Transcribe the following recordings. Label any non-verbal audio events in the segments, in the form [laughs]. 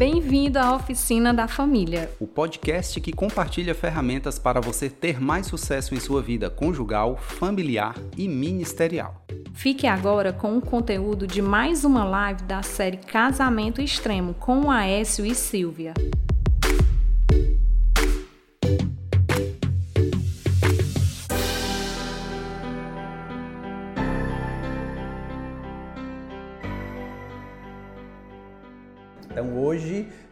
Bem-vindo à Oficina da Família, o podcast que compartilha ferramentas para você ter mais sucesso em sua vida conjugal, familiar e ministerial. Fique agora com o conteúdo de mais uma live da série Casamento Extremo com Aécio e Silvia.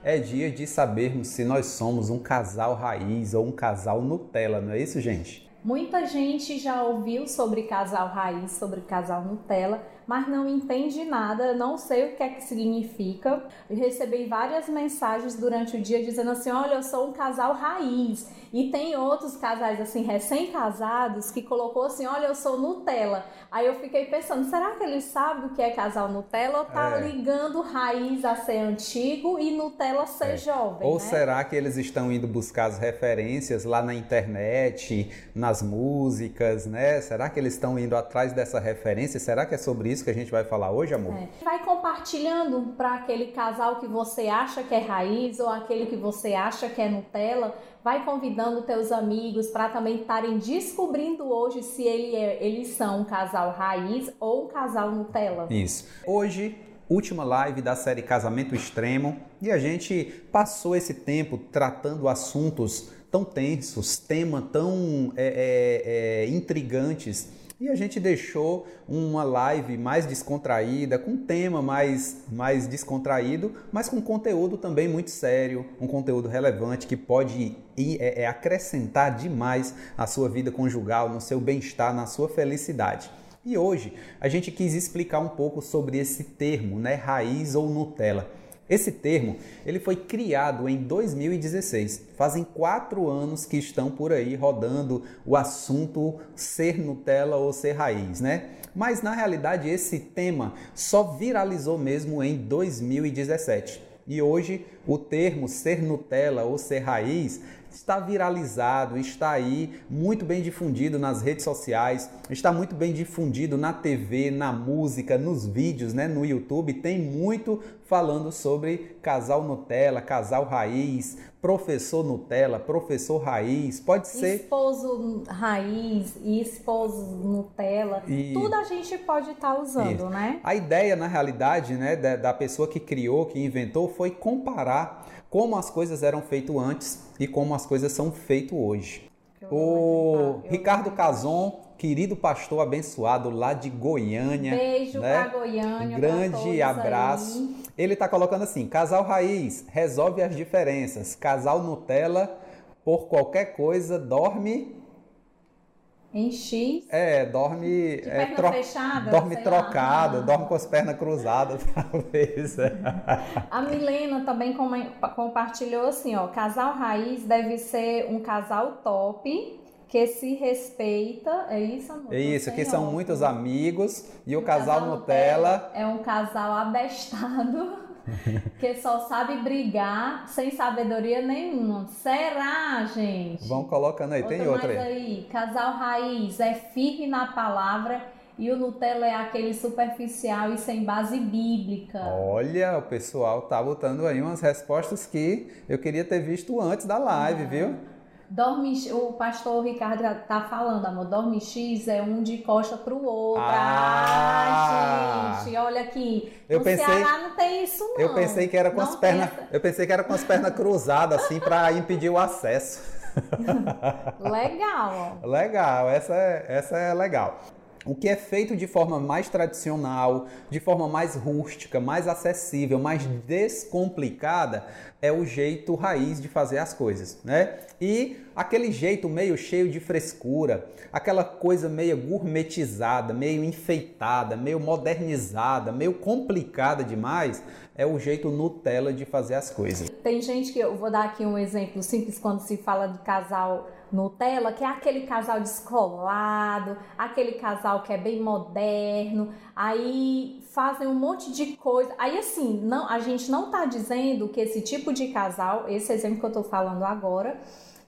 É dia de sabermos se nós somos um casal raiz ou um casal Nutella, não é isso, gente? Muita gente já ouviu sobre casal raiz, sobre casal Nutella, mas não entende nada, não sei o que é que significa. Eu recebi várias mensagens durante o dia dizendo assim: olha, eu sou um casal raiz. E tem outros casais assim, recém-casados, que colocou assim: olha, eu sou Nutella. Aí eu fiquei pensando, será que eles sabem o que é casal Nutella ou tá é. ligando raiz a ser antigo e Nutella ser é. jovem? Ou né? será que eles estão indo buscar as referências lá na internet, nas músicas, né? Será que eles estão indo atrás dessa referência? Será que é sobre isso? Isso que a gente vai falar hoje, amor? É. Vai compartilhando para aquele casal que você acha que é raiz ou aquele que você acha que é Nutella. Vai convidando teus amigos para também estarem descobrindo hoje se ele é, eles são um casal raiz ou um casal Nutella. Isso. Hoje última live da série Casamento Extremo e a gente passou esse tempo tratando assuntos tão tensos, temas tão é, é, é, intrigantes e a gente deixou uma live mais descontraída, com tema mais, mais descontraído, mas com conteúdo também muito sério, um conteúdo relevante que pode é, é acrescentar demais a sua vida conjugal, no seu bem-estar, na sua felicidade. E hoje a gente quis explicar um pouco sobre esse termo, né, raiz ou Nutella. Esse termo ele foi criado em 2016. Fazem quatro anos que estão por aí rodando o assunto ser Nutella ou ser raiz, né? Mas na realidade esse tema só viralizou mesmo em 2017. E hoje o termo ser Nutella ou ser raiz está viralizado, está aí muito bem difundido nas redes sociais, está muito bem difundido na TV, na música, nos vídeos, né, no YouTube, tem muito falando sobre casal Nutella, casal raiz, professor Nutella, professor raiz, pode ser esposo raiz e esposo Nutella, e... tudo a gente pode estar tá usando, Isso. né? A ideia na realidade, né, da, da pessoa que criou, que inventou, foi comparar como as coisas eram feitas antes e como as coisas são feitas hoje. O Ricardo Cazon, querido pastor abençoado lá de Goiânia. Beijo né? pra Goiânia. Grande abraço. Aí. Ele está colocando assim: casal raiz resolve as diferenças. Casal Nutella, por qualquer coisa, dorme em X? É, dorme. De é, tro... fechada? Dorme trocado, dorme com as pernas cruzadas, [laughs] talvez. A Milena também compartilhou assim: ó, casal raiz deve ser um casal top que se respeita, é isso, amor? É isso, que são muitos amigos e o, casal, casal Nutella, Nutella é um casal [laughs] abestado [laughs] que só sabe brigar sem sabedoria nenhuma. Será, gente? Vão colocando aí, outra tem outra aí. aí. Casal raiz é firme na palavra e o Nutella é aquele superficial e sem base bíblica. Olha, o pessoal tá botando aí umas respostas que eu queria ter visto antes da live, viu? Dorme, o pastor Ricardo tá falando, amor, dorme X é um de costa pro outro. Ah, ah gente, olha aqui. Eu no pensei, Ceará não tem isso não. Eu pensei que era com não as pernas, eu pensei que era com as pernas cruzadas assim para impedir o acesso. [laughs] legal. Legal, essa é, essa é legal. O que é feito de forma mais tradicional, de forma mais rústica, mais acessível, mais descomplicada, é o jeito raiz de fazer as coisas, né? E aquele jeito meio cheio de frescura, aquela coisa meio gourmetizada, meio enfeitada, meio modernizada, meio complicada demais, é o jeito Nutella de fazer as coisas. Tem gente que eu vou dar aqui um exemplo simples quando se fala de casal Nutella, que é aquele casal descolado, aquele casal que é bem moderno, aí fazem um monte de coisa. Aí assim, não, a gente não tá dizendo que esse tipo de casal, esse exemplo que eu tô falando agora,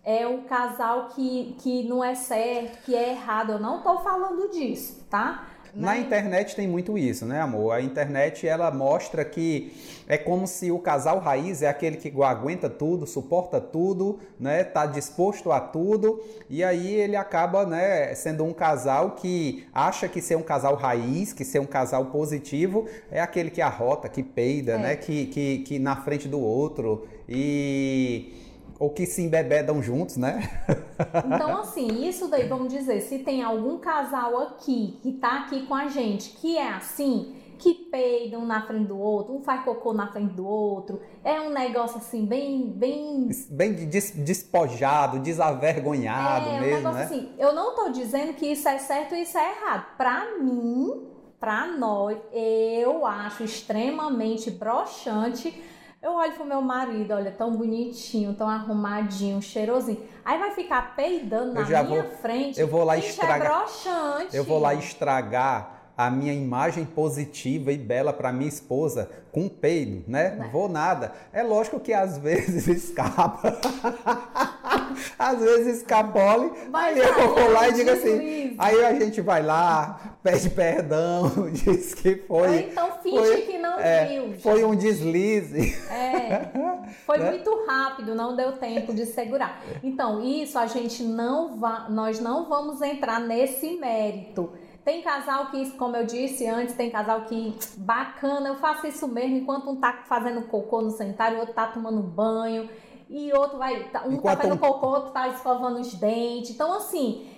é um casal que, que não é certo, que é errado. Eu não tô falando disso, tá? Na Né? internet tem muito isso, né, amor? A internet ela mostra que é como se o casal raiz é aquele que aguenta tudo, suporta tudo, né? Tá disposto a tudo e aí ele acaba, né, sendo um casal que acha que ser um casal raiz, que ser um casal positivo é aquele que arrota, que peida, É. né? Que, que, que na frente do outro e ou que se embebedam juntos, né? [laughs] Então, assim, isso daí, vamos dizer, se tem algum casal aqui que tá aqui com a gente que é assim, que peidam um na frente do outro, um faz cocô na frente do outro, é um negócio assim, bem, bem. Bem des- despojado, desavergonhado é um mesmo, negócio né? assim. Eu não tô dizendo que isso é certo e isso é errado. Pra mim, pra nós, eu acho extremamente broxante. Eu olho pro meu marido, olha, tão bonitinho, tão arrumadinho, cheirosinho. Aí vai ficar peidando na Eu minha vou- frente. eu vou lá Gente, estragar- É broxante. Eu vou lá estragar a minha imagem positiva e bela para minha esposa com um peido, né? Né. Vou nada. É lógico que às [laughs] vezes escapa. [laughs] às vezes escapole. Mas aí eu vou lá e digo assim. Aí a gente vai lá, pede perdão, [laughs] diz que Ou foi. então finge foi- que não é, viu. Foi um deslize. É, foi Né? muito rápido, não deu tempo de segurar. Então, isso a gente não vai, nós não vamos entrar nesse mérito. Tem casal que, como eu disse antes, tem casal que bacana, eu faço isso mesmo, enquanto um tá fazendo cocô no sanitário, o outro tá tomando banho, e outro vai, tá- um Enquanto tá fazendo cocô, outro tá escovando os dentes. Então, assim,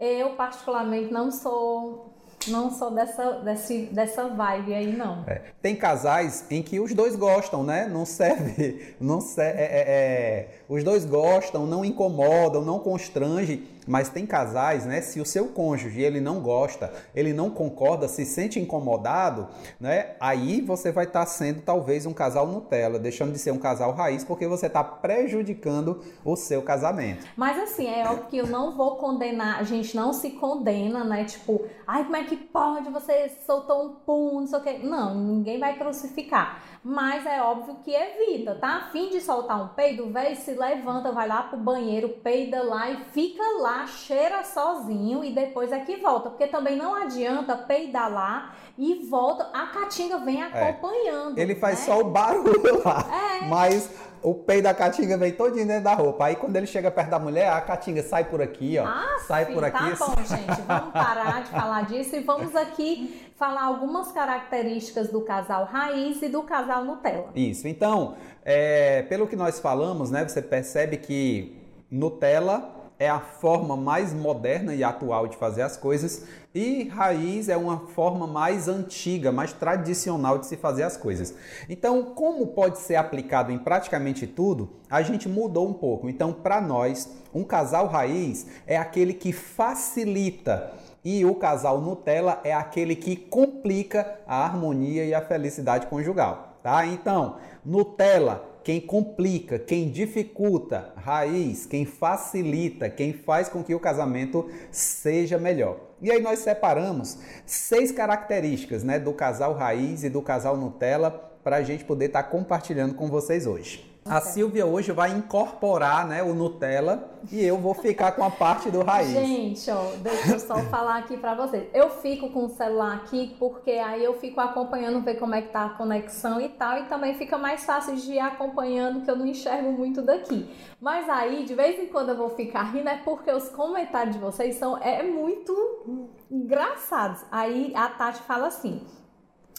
eu particularmente não sou não sou dessa, desse, dessa vibe aí, não. É. Tem casais em que os dois gostam, né? Não serve, não serve, é, é, é, os dois gostam, não incomodam, não constrange. Mas tem casais, né? Se o seu cônjuge ele não gosta, ele não concorda, se sente incomodado, né? Aí você vai estar sendo talvez um casal Nutella, deixando de ser um casal raiz, porque você está prejudicando o seu casamento. Mas assim, é óbvio que eu não vou condenar, a gente não se condena, né? Tipo, ai, como é que pode? Você soltou um pum, não sei o quê. Não, ninguém vai crucificar. Mas é óbvio que evita, tá? Fim de soltar um peido, velho se levanta, vai lá pro banheiro, peida lá e fica lá, cheira sozinho e depois é que volta. Porque também não adianta peidar lá e volta, a caatinga vem acompanhando. É. Ele faz né? só o barulho lá, É. mas o peido da caatinga vem todinho dentro da roupa. Aí quando ele chega perto da mulher, a caatinga sai por aqui, ó. Ah, sai sim, por aqui. Tá bom, gente. Vamos parar de falar disso e vamos aqui falar algumas características do casal raiz e do casal Nutella. Isso. Então, é, pelo que nós falamos, né, você percebe que Nutella é a forma mais moderna e atual de fazer as coisas e raiz é uma forma mais antiga, mais tradicional de se fazer as coisas. Então, como pode ser aplicado em praticamente tudo, a gente mudou um pouco. Então, para nós, um casal raiz é aquele que facilita e o casal Nutella é aquele que complica a harmonia e a felicidade conjugal, tá? Então, Nutella, quem complica, quem dificulta, raiz, quem facilita, quem faz com que o casamento seja melhor. E aí nós separamos seis características, né, do casal raiz e do casal Nutella para a gente poder estar compartilhando com vocês hoje. A. Silvia hoje vai incorporar, né, o Nutella e eu vou ficar com a parte do raiz. Gente, ó, deixa eu só falar aqui pra vocês. Eu fico com o celular aqui porque aí eu fico acompanhando, ver como é que tá a conexão e tal, e também fica mais fácil de ir acompanhando, que eu não enxergo muito daqui. Mas aí, de vez em quando eu vou ficar rindo, é porque os comentários de vocês são é muito engraçados. Aí a Tati fala assim: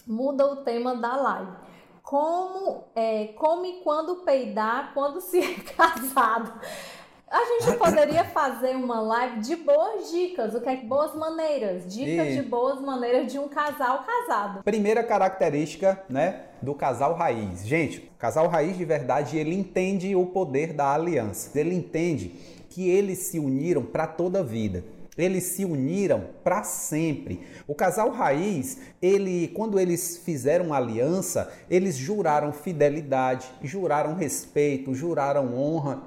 muda o tema da live. Como, é, come quando peidar, quando se [laughs] é casado. A gente [laughs] poderia fazer uma live de boas dicas, o que é que boas maneiras, dicas E- de boas maneiras de um casal casado. Primeira característica, né, do casal raiz. Gente, o casal raiz de verdade, ele entende o poder da aliança. Ele entende que eles se uniram para toda a vida. Eles se uniram para sempre. O casal raiz, ele, quando eles fizeram aliança, eles juraram fidelidade, juraram respeito, juraram honra.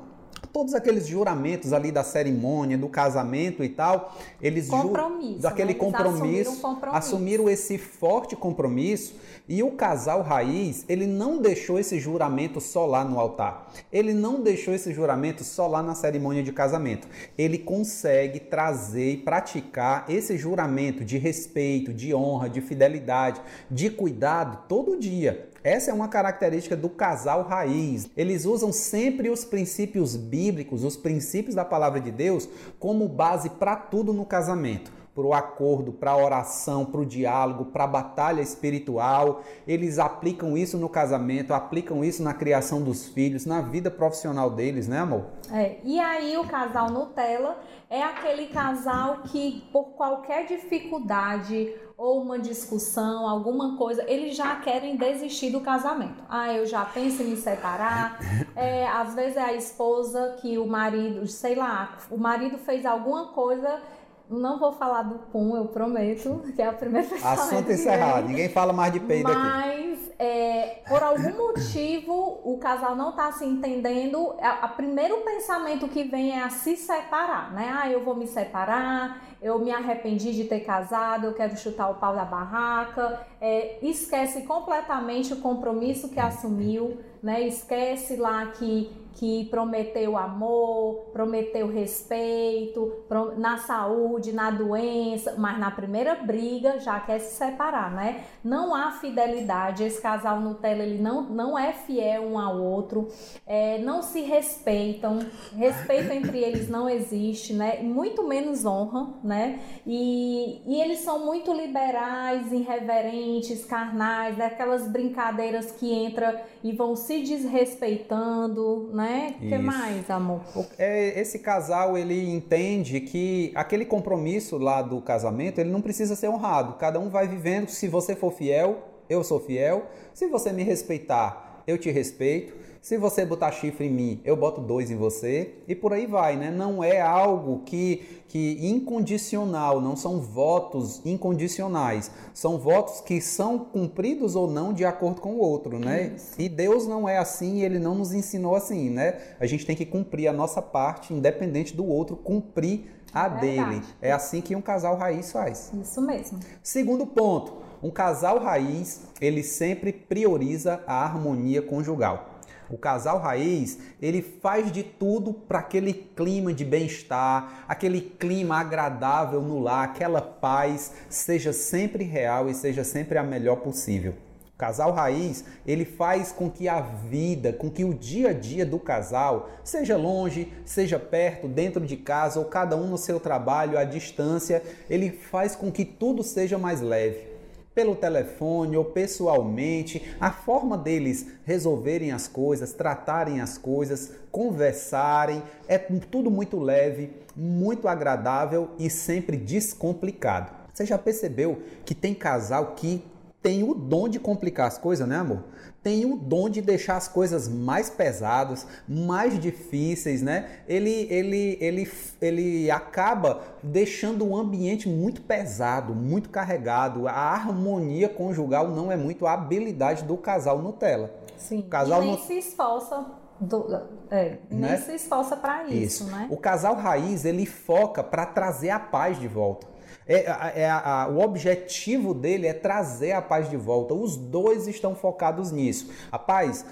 Todos aqueles juramentos ali da cerimônia, do casamento e tal, eles compromisso, daquele né? compromisso, assumiram, compromisso. assumiram esse forte compromisso e o casal raiz, ele não deixou esse juramento só lá no altar. Ele não deixou esse juramento só lá na cerimônia de casamento. Ele consegue trazer e praticar esse juramento de respeito, de honra, de fidelidade, de cuidado todo dia. Essa é uma característica do casal raiz. Eles usam sempre os princípios bíblicos, os princípios da palavra de Deus, como base para tudo no casamento para o acordo, para a oração, para o diálogo, para a batalha espiritual. Eles aplicam isso no casamento, aplicam isso na criação dos filhos, na vida profissional deles, né, amor? É, e aí o casal Nutella é aquele casal que, por qualquer dificuldade ou uma discussão, alguma coisa, eles já querem desistir do casamento. Ah, eu já penso em me separar. É, às vezes é a esposa que o marido, sei lá, o marido fez alguma coisa não vou falar do pum, eu prometo, que é a primeira vez Assunto encerrado. Ninguém fala mais de peido Mas, aqui. Mas, é, por algum motivo, o casal não está se entendendo. O primeiro pensamento que vem é a se separar, né? Ah, eu vou me separar, eu me arrependi de ter casado, eu quero chutar o pau da barraca. É, esquece completamente o compromisso que assumiu, né? Esquece lá que que prometeu amor, prometeu respeito, na saúde, na doença, mas na primeira briga já quer se separar, né? Não há fidelidade, esse casal Nutella ele não, não é fiel um ao outro, é, não se respeitam, respeito entre eles não existe, né? Muito menos honra, né? E, e eles são muito liberais, irreverentes, carnais, aquelas brincadeiras que entram e vão se desrespeitando, né? Né? O que mais, amor? É, esse casal, ele entende que aquele compromisso lá do casamento, ele não precisa ser honrado. Cada um vai vivendo, se você for fiel, eu sou fiel. Se você me respeitar, eu te respeito. Se você botar chifre em mim, eu boto dois em você e por aí vai, né? Não é algo que, que incondicional, não são votos incondicionais, são votos que são cumpridos ou não de acordo com o outro, né? Isso. E Deus não é assim, ele não nos ensinou assim, né? A gente tem que cumprir a nossa parte, independente do outro cumprir a é dele. É assim que um casal raiz faz. Isso mesmo. Segundo ponto, um casal raiz, ele sempre prioriza a harmonia conjugal. O casal raiz, ele faz de tudo para aquele clima de bem-estar, aquele clima agradável no lar, aquela paz seja sempre real e seja sempre a melhor possível. O casal raiz, ele faz com que a vida, com que o dia a dia do casal, seja longe, seja perto, dentro de casa ou cada um no seu trabalho, à distância, ele faz com que tudo seja mais leve pelo telefone ou pessoalmente, a forma deles resolverem as coisas, tratarem as coisas, conversarem, é tudo muito leve, muito agradável e sempre descomplicado. Você já percebeu que tem casal que tem o dom de complicar as coisas, né, amor? Tem o dom de deixar as coisas mais pesadas, mais difíceis, né? Ele, ele, ele, ele acaba deixando o ambiente muito pesado, muito carregado. A harmonia conjugal não é muito a habilidade do casal Nutella. Sim. O casal e nem no... se esforça do, é, né? nem se esforça para isso, isso, né? O casal raiz ele foca para trazer a paz de volta. É, é, a, o objetivo dele é trazer a paz de volta. Os dois estão focados nisso. A paz,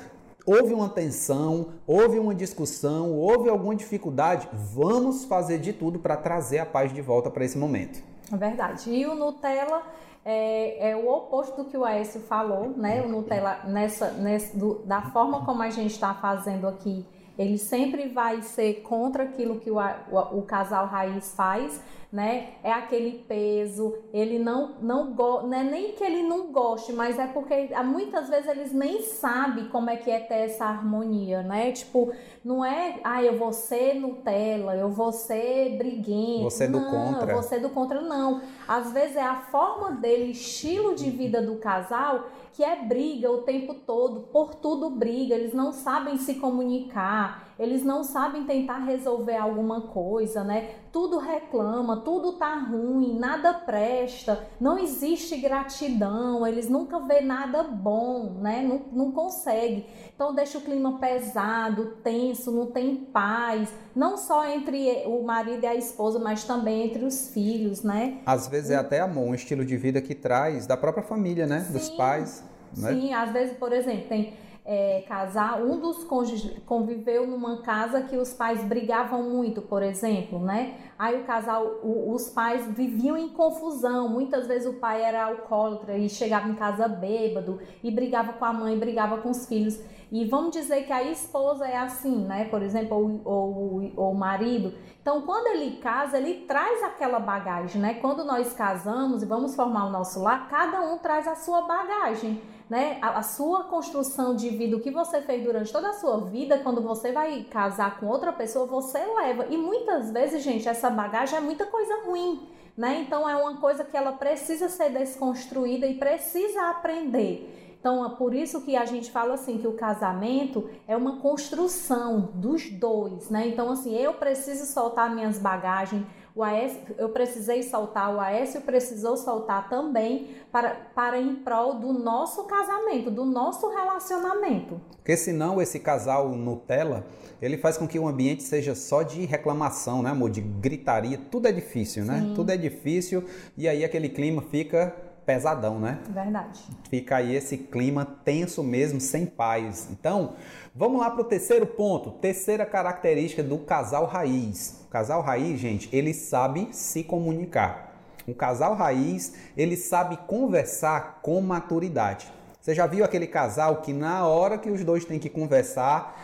houve uma tensão, houve uma discussão, houve alguma dificuldade, vamos fazer de tudo para trazer a paz de volta para esse momento. É verdade. E o Nutella é, é, o oposto do que o Aécio falou, né? O Nutella, nessa, nessa do, da forma como a gente está fazendo aqui, ele sempre vai ser contra aquilo que o, o, o casal raiz faz, né? É aquele peso, ele não não não é nem que ele não goste, mas é porque muitas vezes eles nem sabem como é que é ter essa harmonia, né? Tipo, não é, ah, eu vou ser Nutella, eu vou ser briguento. Você é do não, contra. Você do contra, não. Às vezes é a forma dele, estilo de vida do casal que é briga o tempo todo, por tudo briga, eles não sabem se comunicar eles não sabem tentar resolver alguma coisa, né? Tudo reclama, tudo tá ruim, nada presta, não existe gratidão, eles nunca vê nada bom, né? Não, não consegue. Então deixa o clima pesado, tenso, não tem paz, não só entre o marido e a esposa, mas também entre os filhos, né? Às vezes é até amor, um estilo de vida que traz da própria família, né? Sim, Dos pais. Né? Sim, às vezes, por exemplo, tem é, casar, um dos cônjuges conviveu numa casa que os pais brigavam muito, por exemplo, né? Aí o casal, o, os pais viviam em confusão. Muitas vezes o pai era alcoólatra e chegava em casa bêbado e brigava com a mãe, brigava com os filhos. E vamos dizer que a esposa é assim, né? Por exemplo, ou, ou, o marido. Então, quando ele casa, ele traz aquela bagagem, né? Quando nós casamos e vamos formar o nosso lar, cada um traz a sua bagagem né, a, a, sua construção de vida, o que você fez durante toda a sua vida, quando você vai casar com outra pessoa, você leva. E muitas vezes, gente, essa bagagem é muita coisa ruim, né? Então é uma coisa que ela precisa ser desconstruída e precisa aprender. Então, é por isso que a gente fala assim que o casamento é uma construção dos dois, né? Então, assim, eu preciso soltar minhas bagagens, o Aécio, eu precisei soltar, o Aécio precisou soltar também para, para em prol do nosso casamento, do nosso relacionamento. Porque senão esse casal Nutella, ele faz com que o ambiente seja só de reclamação, né, amor? De gritaria, tudo é difícil, né? Sim. Tudo é difícil e aí aquele clima fica pesadão, né? Verdade. Fica aí esse clima tenso mesmo, sem paz. Então, vamos lá para o terceiro ponto, terceira característica do casal raiz. O casal raiz, gente, ele sabe se comunicar. Um casal raiz, ele sabe conversar com maturidade. Você já viu aquele casal que na hora que os dois têm que conversar,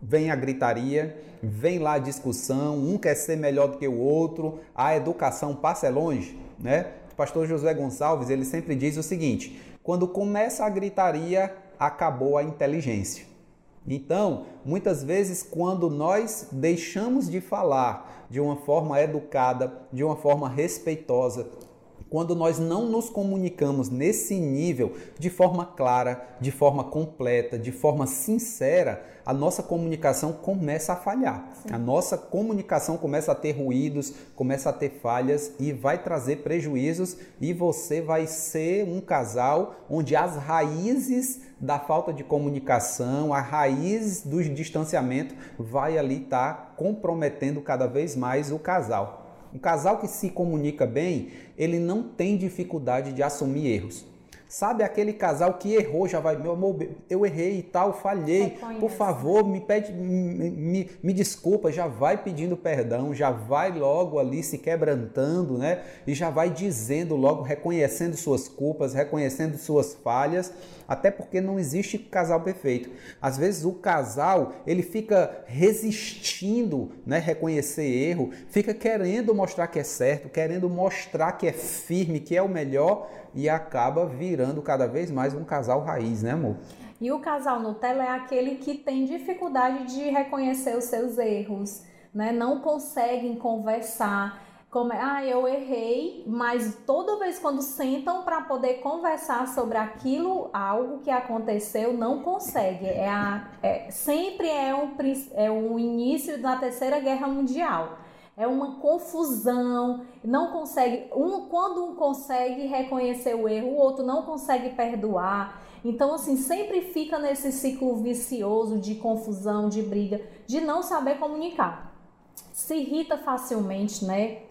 vem a gritaria, vem lá a discussão, um quer ser melhor do que o outro, a educação passa longe, né? Pastor José Gonçalves, ele sempre diz o seguinte: quando começa a gritaria, acabou a inteligência. Então, muitas vezes, quando nós deixamos de falar de uma forma educada, de uma forma respeitosa, quando nós não nos comunicamos nesse nível de forma clara, de forma completa, de forma sincera, a nossa comunicação começa a falhar. Sim. A nossa comunicação começa a ter ruídos, começa a ter falhas e vai trazer prejuízos e você vai ser um casal onde as raízes da falta de comunicação, a raiz do distanciamento vai ali estar tá comprometendo cada vez mais o casal. Um casal que se comunica bem, ele não tem dificuldade de assumir erros. Sabe aquele casal que errou, já vai, meu amor, eu errei e tal, falhei, por favor, me pede, me, me, me, desculpa, já vai pedindo perdão, já vai logo ali se quebrantando, né? E já vai dizendo logo, reconhecendo suas culpas, reconhecendo suas falhas, até porque não existe casal perfeito. Às vezes o casal, ele fica resistindo, né, reconhecer erro, fica querendo mostrar que é certo, querendo mostrar que é firme, que é o melhor e acaba virando cada vez mais um casal raiz, né, amor? E o casal Nutella é aquele que tem dificuldade de reconhecer os seus erros, né? Não conseguem conversar. Como é, ah, eu errei, mas toda vez quando sentam para poder conversar sobre aquilo, algo que aconteceu, não consegue. É, a, é sempre é um, é um início da Terceira Guerra Mundial é uma confusão, não consegue, um quando um consegue reconhecer o erro, o outro não consegue perdoar. Então assim, sempre fica nesse ciclo vicioso de confusão, de briga, de não saber comunicar. Se irrita facilmente, né?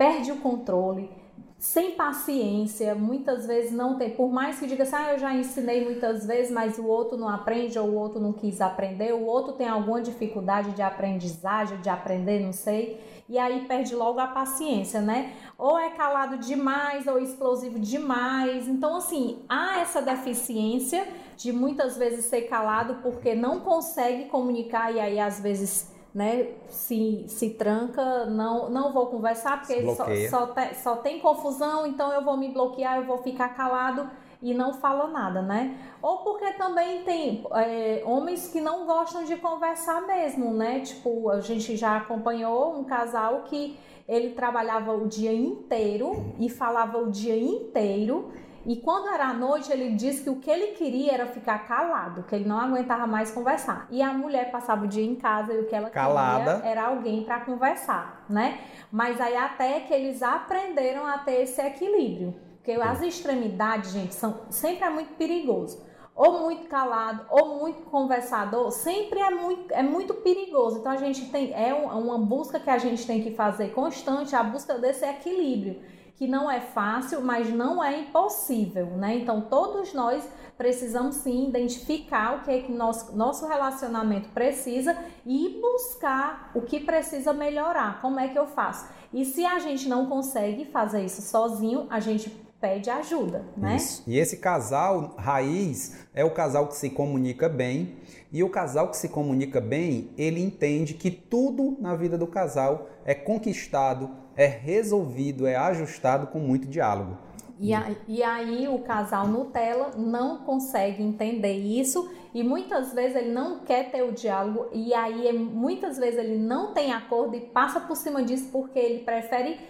Perde o controle, sem paciência, muitas vezes não tem, por mais que diga assim, ah, eu já ensinei muitas vezes, mas o outro não aprende ou o outro não quis aprender, o outro tem alguma dificuldade de aprendizagem, de aprender, não sei e aí perde logo a paciência, né? Ou é calado demais ou explosivo demais. Então, assim, há essa deficiência de muitas vezes ser calado porque não consegue comunicar e aí às vezes né, se, se tranca, não, não vou conversar porque só, só, te, só tem confusão, então eu vou me bloquear, eu vou ficar calado e não fala nada, né? Ou porque também tem é, homens que não gostam de conversar mesmo, né? Tipo, a gente já acompanhou um casal que ele trabalhava o dia inteiro e falava o dia inteiro E quando era à noite, ele disse que o que ele queria era ficar calado, que ele não aguentava mais conversar. E a mulher passava o dia em casa e o que ela Calada. queria era alguém para conversar, né? Mas aí até que eles aprenderam a ter esse equilíbrio. Porque as extremidades, gente, são sempre é muito perigoso. Ou muito calado, ou muito conversador, sempre é muito, é muito perigoso. Então a gente tem, é uma busca que a gente tem que fazer constante, a busca desse equilíbrio que não é fácil, mas não é impossível, né? Então todos nós precisamos sim identificar o que é que nosso, nosso relacionamento precisa e buscar o que precisa melhorar. Como é que eu faço? E se a gente não consegue fazer isso sozinho, a gente pede ajuda, né? Isso. E esse casal raiz é o casal que se comunica bem. E o casal que se comunica bem, ele entende que tudo na vida do casal é conquistado, é resolvido, é ajustado com muito diálogo. E, a, e aí o casal Nutella não consegue entender isso e muitas vezes ele não quer ter o diálogo e aí é, muitas vezes ele não tem acordo e passa por cima disso porque ele prefere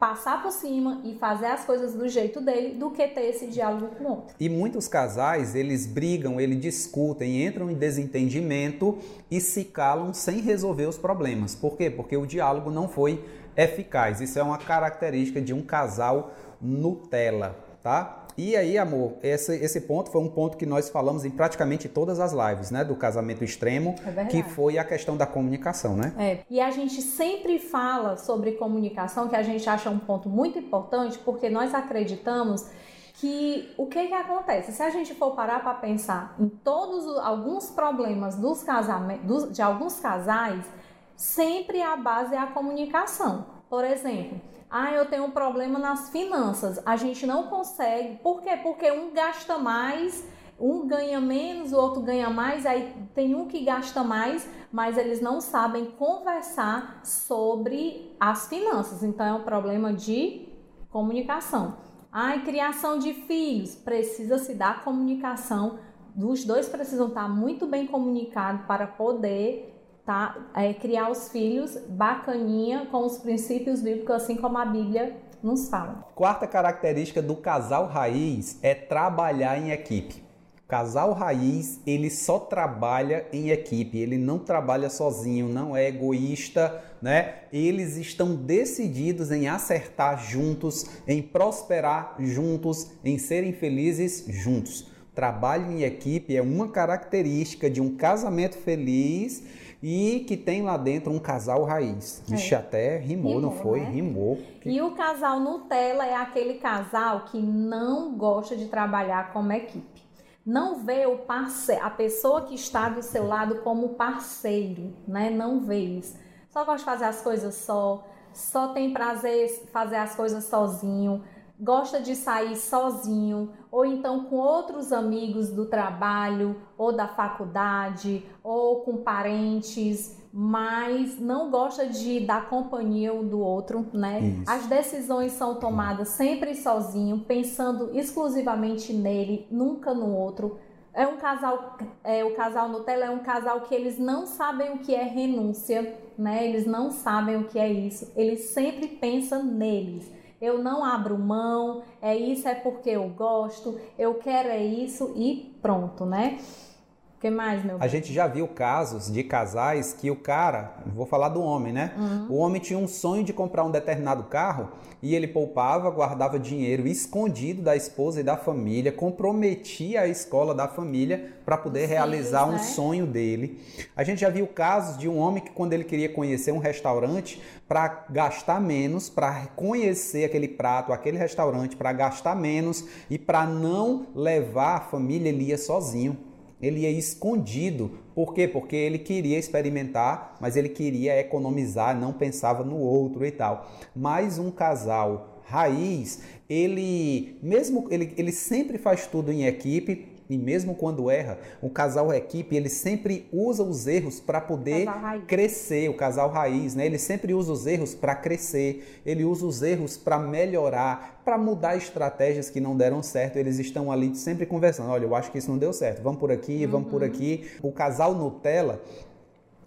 passar por cima e fazer as coisas do jeito dele do que ter esse diálogo com o outro. E muitos casais, eles brigam, eles discutem, entram em desentendimento e se calam sem resolver os problemas. Por quê? Porque o diálogo não foi eficaz. Isso é uma característica de um casal Nutella, tá? E aí, amor, esse, esse ponto foi um ponto que nós falamos em praticamente todas as lives, né? Do casamento extremo, é que foi a questão da comunicação, né? É. E a gente sempre fala sobre comunicação, que a gente acha um ponto muito importante, porque nós acreditamos que o que que acontece? Se a gente for parar para pensar em todos alguns problemas dos casamentos, de alguns casais, sempre a base é a comunicação. Por exemplo, ah, eu tenho um problema nas finanças. A gente não consegue. Por quê? Porque um gasta mais, um ganha menos, o outro ganha mais. Aí tem um que gasta mais, mas eles não sabem conversar sobre as finanças. Então é um problema de comunicação. Ah, criação de filhos. Precisa se dar comunicação. Os dois precisam estar muito bem comunicados para poder tá? É criar os filhos bacaninha com os princípios bíblicos, assim como a Bíblia nos fala. Quarta característica do casal raiz é trabalhar em equipe. Casal raiz, ele só trabalha em equipe, ele não trabalha sozinho, não é egoísta, né? Eles estão decididos em acertar juntos, em prosperar juntos, em serem felizes juntos. Trabalho em equipe é uma característica de um casamento feliz e que tem lá dentro um casal raiz. Vixe, é. até rimou, rimou, não foi? Né? Rimou. E o casal Nutella é aquele casal que não gosta de trabalhar como equipe. Não vê o parceiro, a pessoa que está do seu lado como parceiro, né? Não vê isso. Só gosta de fazer as coisas só, só tem prazer fazer as coisas sozinho gosta de sair sozinho ou então com outros amigos do trabalho ou da faculdade ou com parentes, mas não gosta de dar companhia um do outro, né? Isso. As decisões são tomadas sempre sozinho, pensando exclusivamente nele, nunca no outro. É um casal, é, o casal Nutella é um casal que eles não sabem o que é renúncia, né? Eles não sabem o que é isso. Eles sempre pensam neles eu não abro mão, é isso, é porque eu gosto, eu quero é isso e pronto, né? Que mais, meu? A gente já viu casos de casais que o cara, vou falar do homem, né? Uhum. O homem tinha um sonho de comprar um determinado carro e ele poupava, guardava dinheiro escondido da esposa e da família, comprometia a escola da família para poder Sim, realizar um né? sonho dele. A gente já viu casos de um homem que, quando ele queria conhecer um restaurante, para gastar menos, para conhecer aquele prato, aquele restaurante, para gastar menos e para não levar a família, ele ia sozinho ele ia escondido. Por quê? Porque ele queria experimentar, mas ele queria economizar, não pensava no outro e tal. Mais um casal raiz, ele mesmo ele, ele sempre faz tudo em equipe, e mesmo quando erra, o casal equipe, ele sempre usa os erros para poder crescer, o casal raiz, né? Ele sempre usa os erros para crescer, ele usa os erros para melhorar, para mudar estratégias que não deram certo. Eles estão ali sempre conversando. Olha, eu acho que isso não deu certo. Vamos por aqui, uhum. vamos por uhum. aqui. O casal Nutella,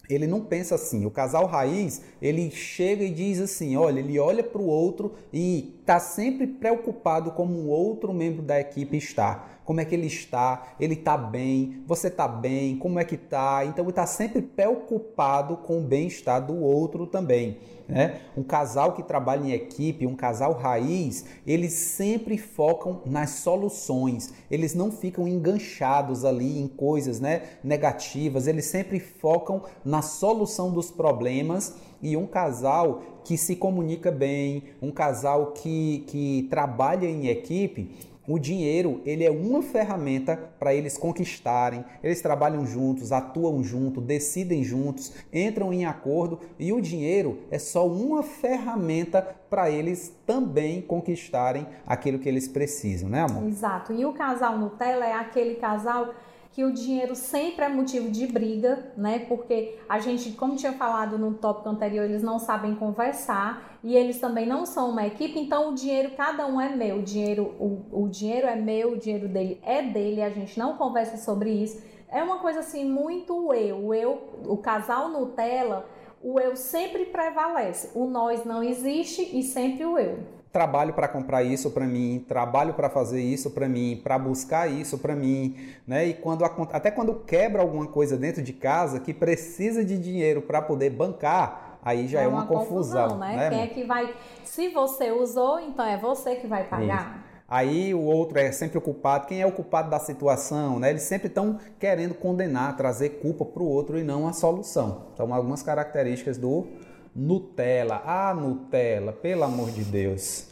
ele não pensa assim. O casal raiz, ele chega e diz assim: olha, ele olha para o outro e está sempre preocupado como o outro membro da equipe está. Como é que ele está? Ele está bem? Você está bem? Como é que está? Então ele está sempre preocupado com o bem-estar do outro também. Né? Um casal que trabalha em equipe, um casal raiz, eles sempre focam nas soluções. Eles não ficam enganchados ali em coisas né, negativas. Eles sempre focam na solução dos problemas. E um casal que se comunica bem, um casal que, que trabalha em equipe, o dinheiro, ele é uma ferramenta para eles conquistarem. Eles trabalham juntos, atuam juntos, decidem juntos, entram em acordo e o dinheiro é só uma ferramenta para eles também conquistarem aquilo que eles precisam, né, amor? Exato. E o casal Nutella é aquele casal que o dinheiro sempre é motivo de briga, né? Porque a gente, como tinha falado no tópico anterior, eles não sabem conversar e eles também não são uma equipe, então o dinheiro, cada um é meu, o dinheiro, o, o dinheiro é meu, o dinheiro dele é dele, a gente não conversa sobre isso. É uma coisa assim muito eu, eu, o casal Nutella, o eu sempre prevalece. O nós não existe e sempre o eu trabalho para comprar isso para mim, trabalho para fazer isso para mim, para buscar isso para mim, né? E quando até quando quebra alguma coisa dentro de casa que precisa de dinheiro para poder bancar, aí já é, é uma, uma, confusão, confusão né? né? Quem é que vai? Se você usou, então é você que vai pagar. Isso. Aí o outro é sempre o culpado. Quem é o culpado da situação? Né? Eles sempre estão querendo condenar, trazer culpa para o outro e não a solução. Então, algumas características do Nutella. Ah, Nutella, pelo amor de Deus.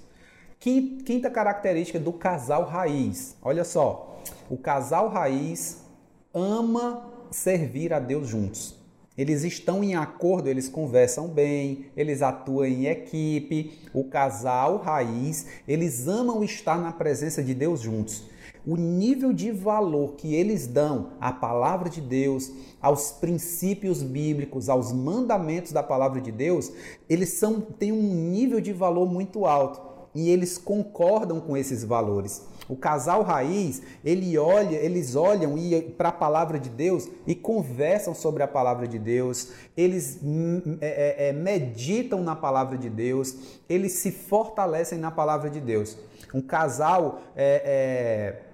Quinta característica do casal raiz. Olha só, o casal raiz ama servir a Deus juntos. Eles estão em acordo, eles conversam bem, eles atuam em equipe. O casal raiz, eles amam estar na presença de Deus juntos o nível de valor que eles dão à palavra de Deus, aos princípios bíblicos, aos mandamentos da palavra de Deus, eles são têm um nível de valor muito alto e eles concordam com esses valores. O casal raiz, ele olha, eles olham para a palavra de Deus e conversam sobre a palavra de Deus, eles hum, é, é, é, meditam na palavra de Deus, eles se fortalecem na palavra de Deus. Um casal é, é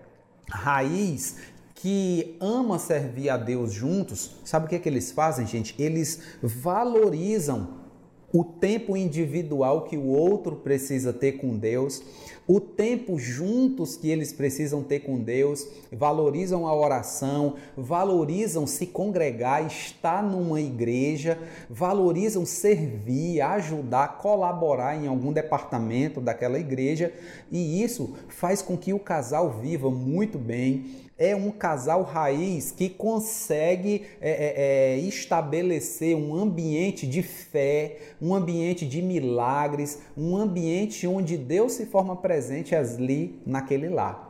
raiz que ama servir a Deus juntos, sabe o que, é que eles fazem, gente? Eles valorizam o tempo individual que o outro precisa ter com Deus, o tempo juntos que eles precisam ter com Deus, valorizam a oração, valorizam se congregar, estar numa igreja, valorizam servir, ajudar, colaborar em algum departamento daquela igreja, e isso faz com que o casal viva muito bem é um casal raiz que consegue é, é, é, estabelecer um ambiente de fé, um ambiente de milagres, um ambiente onde Deus se forma presente ali naquele lar.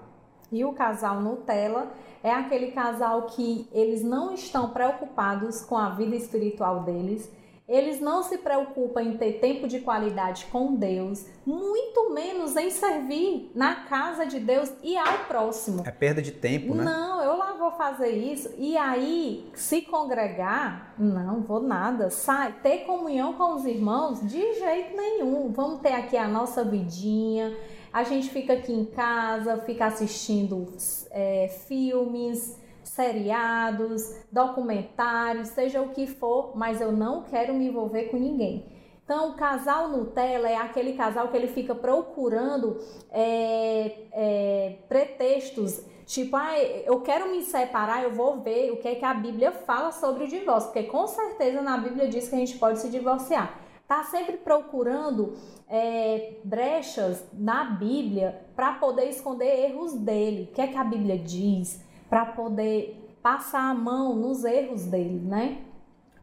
E o casal Nutella é aquele casal que eles não estão preocupados com a vida espiritual deles, eles não se preocupam em ter tempo de qualidade com Deus, muito menos em servir na casa de Deus e ao próximo. É perda de tempo, né? Não, eu lá vou fazer isso. E aí, se congregar, não vou nada. Sai, ter comunhão com os irmãos, de jeito nenhum. Vamos ter aqui a nossa vidinha. A gente fica aqui em casa, fica assistindo é, filmes seriados, documentários, seja o que for, mas eu não quero me envolver com ninguém. Então, o casal Nutella é aquele casal que ele fica procurando é, é, pretextos, tipo, ah, eu quero me separar, eu vou ver o que é que a Bíblia fala sobre o divórcio, porque com certeza na Bíblia diz que a gente pode se divorciar. Tá sempre procurando é, brechas na Bíblia para poder esconder erros dele. O que é que a Bíblia diz? Para poder passar a mão nos erros dele, né?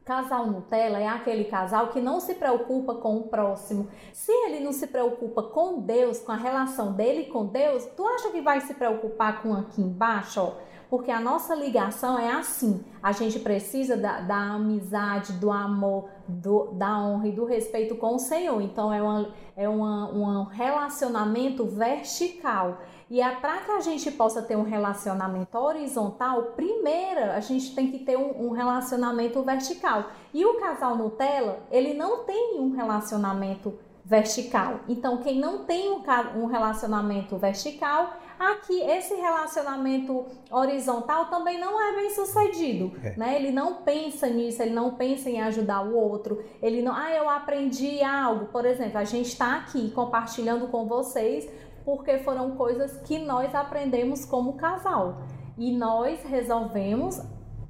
Casal Nutella é aquele casal que não se preocupa com o próximo. Se ele não se preocupa com Deus, com a relação dele com Deus, tu acha que vai se preocupar com aqui embaixo? Ó? Porque a nossa ligação é assim. A gente precisa da, da amizade, do amor, do, da honra e do respeito com o Senhor. Então é, uma, é uma, um relacionamento vertical. E é para que a gente possa ter um relacionamento horizontal, primeiro a gente tem que ter um, um, relacionamento vertical. E o casal Nutella, ele não tem um relacionamento vertical. Então, quem não tem um, um relacionamento vertical, aqui esse relacionamento horizontal também não é bem sucedido, é. né? Ele não pensa nisso, ele não pensa em ajudar o outro, ele não, ah, eu aprendi algo, por exemplo, a gente está aqui compartilhando com vocês porque foram coisas que nós aprendemos como casal e nós resolvemos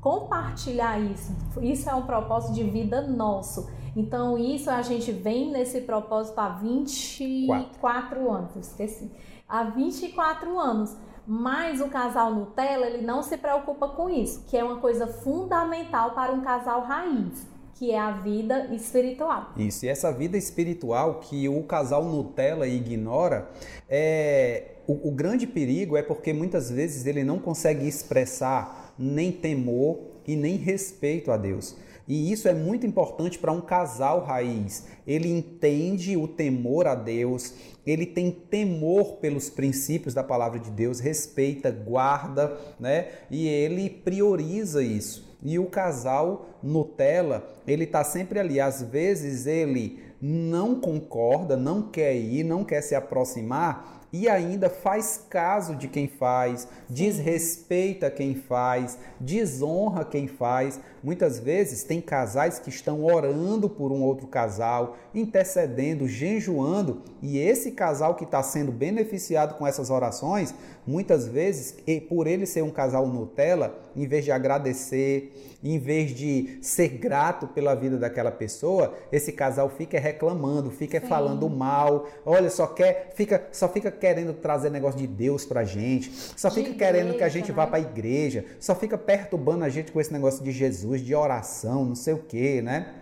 compartilhar isso. Isso é um propósito de vida nosso. Então, isso a gente vem nesse propósito há 24 Quatro. anos, esqueci. Há 24 anos. Mas o casal Nutella, ele não se preocupa com isso, que é uma coisa fundamental para um casal raiz que é a vida espiritual. Isso, e essa vida espiritual que o casal Nutella ignora, é, o, o grande perigo é porque muitas vezes ele não consegue expressar nem temor e nem respeito a Deus. E isso é muito importante para um casal raiz. Ele entende o temor a Deus, ele tem temor pelos princípios da palavra de Deus, respeita, guarda, né? E ele prioriza isso. E o casal Nutella, ele tá sempre ali. Às vezes ele não concorda, não quer ir, não quer se aproximar, e ainda faz caso de quem faz, desrespeita quem faz, desonra quem faz. Muitas vezes tem casais que estão orando por um outro casal, intercedendo, jejuando, e esse casal que está sendo beneficiado com essas orações, muitas vezes, por ele ser um casal Nutella, em vez de agradecer, em vez de ser grato pela vida daquela pessoa, esse casal fica reclamando, fica Sim. falando mal, olha, só quer, fica, só fica querendo trazer negócio de Deus pra gente, só de fica igreja, querendo que a gente né? vá pra igreja, só fica perturbando a gente com esse negócio de Jesus, de oração, não sei o que, né?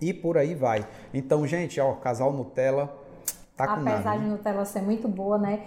E por aí vai. Então, gente, ó, casal Nutella, Tá Apesar de Nutella ser muito boa, né?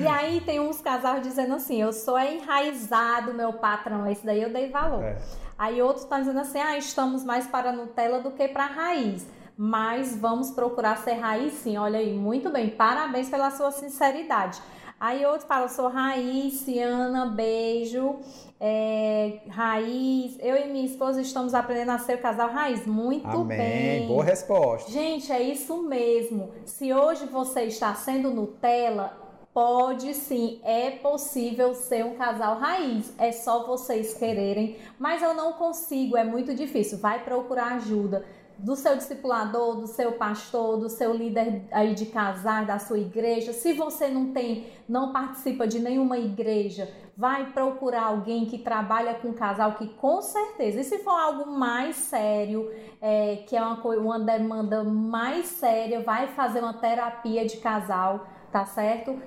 E aí tem uns casais dizendo assim, eu sou enraizado, meu patrão, esse daí eu dei valor. É. Aí outros estão dizendo assim, ah, estamos mais para Nutella do que para raiz mas vamos procurar ser raiz sim. Olha aí, muito bem, parabéns pela sua sinceridade. Aí outro fala, sou raiz, Ciana, beijo. É, raiz, eu e minha esposa estamos aprendendo a ser o casal raiz. Muito Amém. bem. Boa resposta. Gente, é isso mesmo. Se hoje você está sendo Nutella, Pode sim, é possível ser um casal raiz. É só vocês quererem, mas eu não consigo, é muito difícil. Vai procurar ajuda do seu discipulador, do seu pastor, do seu líder aí de casar, da sua igreja. Se você não tem, não participa de nenhuma igreja, vai procurar alguém que trabalha com casal que com certeza, e se for algo mais sério, é, que é uma, uma demanda mais séria, vai fazer uma terapia de casal, tá certo?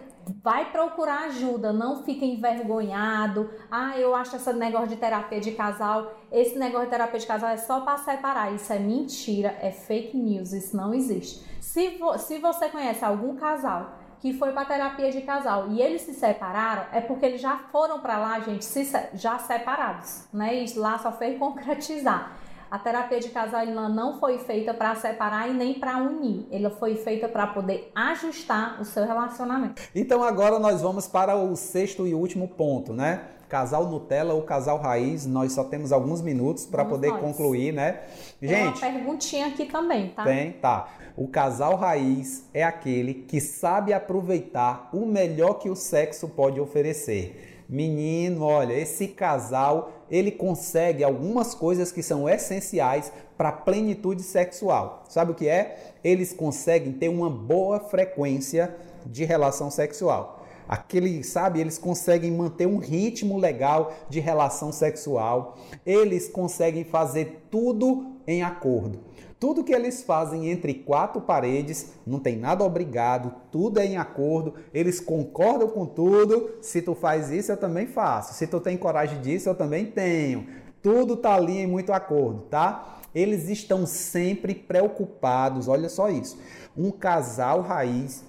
Vai procurar ajuda, não fique envergonhado. Ah, eu acho esse negócio de terapia de casal, esse negócio de terapia de casal é só para separar. Isso é mentira, é fake news, isso não existe. Se, vo se você conhece algum casal que foi para terapia de casal e eles se separaram, é porque eles já foram para lá, gente, se, já separados, né? E lá só fez [laughs] concretizar. A terapia de casal ela não foi feita para separar e nem para unir. Ela foi feita para poder ajustar o seu relacionamento. Então agora nós vamos para o sexto e último ponto, né? Casal Nutella ou casal raiz, nós só temos alguns minutos para poder nós. concluir, né? Gente, tem uma perguntinha aqui também, tá? Tem, tá. O casal raiz é aquele que sabe aproveitar o melhor que o sexo pode oferecer. Menino, olha, esse casal, ele consegue algumas coisas que são essenciais para a plenitude sexual. Sabe o que é? Eles conseguem ter uma boa frequência de relação sexual. Aquele, sabe, eles conseguem manter um ritmo legal de relação sexual. Eles conseguem fazer tudo em acordo. Tudo que eles fazem entre quatro paredes, não tem nada obrigado, tudo é em acordo, eles concordam com tudo. Se tu faz isso, eu também faço. Se tu tem coragem disso, eu também tenho. Tudo tá ali em muito acordo, tá? Eles estão sempre preocupados, olha só isso. Um casal raiz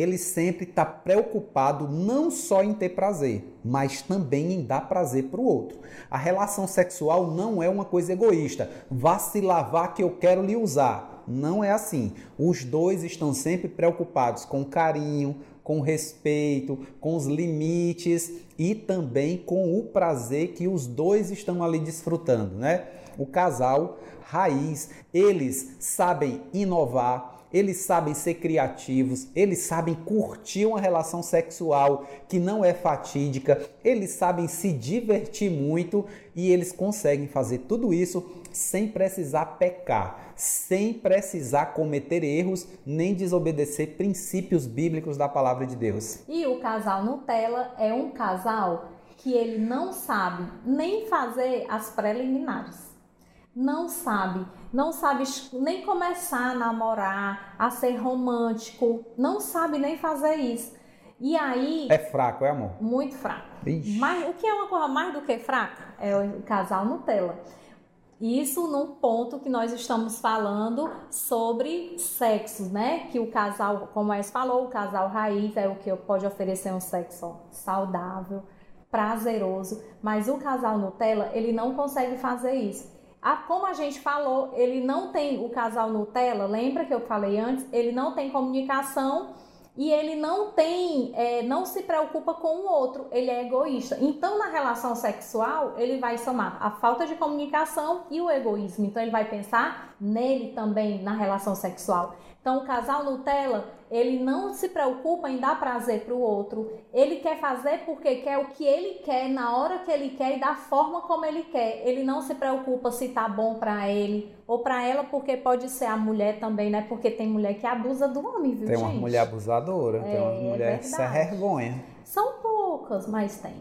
ele sempre está preocupado não só em ter prazer, mas também em dar prazer para o outro. A relação sexual não é uma coisa egoísta. Vá se lavar que eu quero lhe usar. Não é assim. Os dois estão sempre preocupados com carinho, com respeito, com os limites e também com o prazer que os dois estão ali desfrutando, né? O casal raiz, eles sabem inovar, eles sabem ser criativos, eles sabem curtir uma relação sexual que não é fatídica, eles sabem se divertir muito e eles conseguem fazer tudo isso sem precisar pecar, sem precisar cometer erros nem desobedecer princípios bíblicos da palavra de Deus. E o casal Nutella é um casal que ele não sabe nem fazer as preliminares não sabe, não sabe nem começar a namorar, a ser romântico, não sabe nem fazer isso. E aí. É fraco, é amor? Muito fraco. Mas o que é uma coisa mais do que fraca? É o casal Nutella. Isso num ponto que nós estamos falando sobre sexo, né? Que o casal, como a falou, o casal raiz é o que pode oferecer um sexo saudável, prazeroso, mas o casal Nutella, ele não consegue fazer isso. Ah, como a gente falou, ele não tem o casal Nutella, lembra que eu falei antes? Ele não tem comunicação e ele não tem, é, não se preocupa com o outro, ele é egoísta. Então, na relação sexual, ele vai somar a falta de comunicação e o egoísmo. Então, ele vai pensar nele também na relação sexual. Então, o casal Nutella, ele não se preocupa em dar prazer para o outro. Ele quer fazer porque quer o que ele quer, na hora que ele quer e da forma como ele quer. Ele não se preocupa se tá bom para ele ou para ela, porque pode ser a mulher também, né? Porque tem mulher que abusa do homem, viu, Tem uma gente? mulher abusadora, é, tem uma mulher que se vergonha. São poucas, mas tem.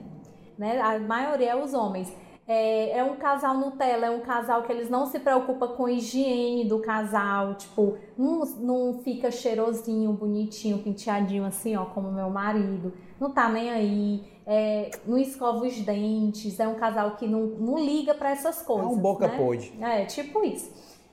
Né? A maioria é os homens. É, é, um casal Nutella, é um casal que eles não se preocupam com a higiene do casal, tipo, não, não fica cheirosinho, bonitinho, penteadinho assim, ó, como meu marido, não tá nem aí, é, não escova os dentes, é um casal que não, não liga para essas coisas. É um boca né? pode. É, tipo isso.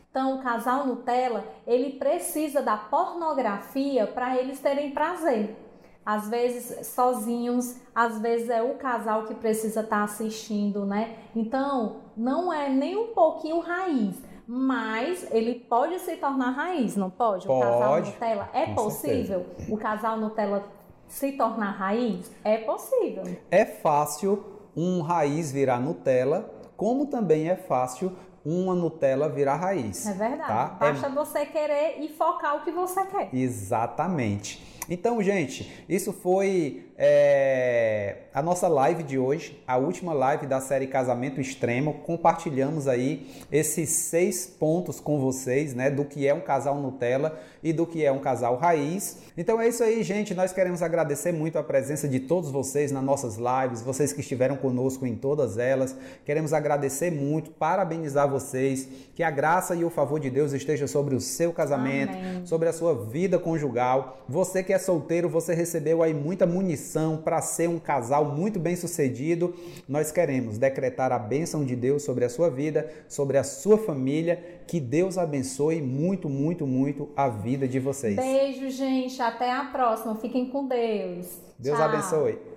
Então, o casal Nutella, ele precisa da pornografia para eles terem prazer às vezes sozinhos, às vezes é o casal que precisa estar tá assistindo, né? Então, não é nem um pouquinho raiz, mas ele pode se tornar raiz, não pode? pode o casal Nutella é possível? Certeza. O casal Nutella se tornar raiz? É possível. É fácil um raiz virar Nutella, como também é fácil uma Nutella virar raiz. É verdade. Tá? Basta é... você querer e focar o que você quer. Exatamente. Então, gente, isso foi é, a nossa live de hoje, a última live da série Casamento Extremo. Compartilhamos aí esses seis pontos com vocês, né, do que é um casal Nutella e do que é um casal raiz. Então é isso aí, gente. Nós queremos agradecer muito a presença de todos vocês nas nossas lives, vocês que estiveram conosco em todas elas. Queremos agradecer muito, parabenizar vocês, que a graça e o favor de Deus esteja sobre o seu casamento, Amém. sobre a sua vida conjugal. Você que é solteiro, você recebeu aí muita munição para ser um casal muito bem sucedido, nós queremos decretar a bênção de Deus sobre a sua vida, sobre a sua família. Que Deus abençoe muito, muito, muito a vida de vocês. Beijo, gente. Até a próxima. Fiquem com Deus. Deus Tchau. abençoe.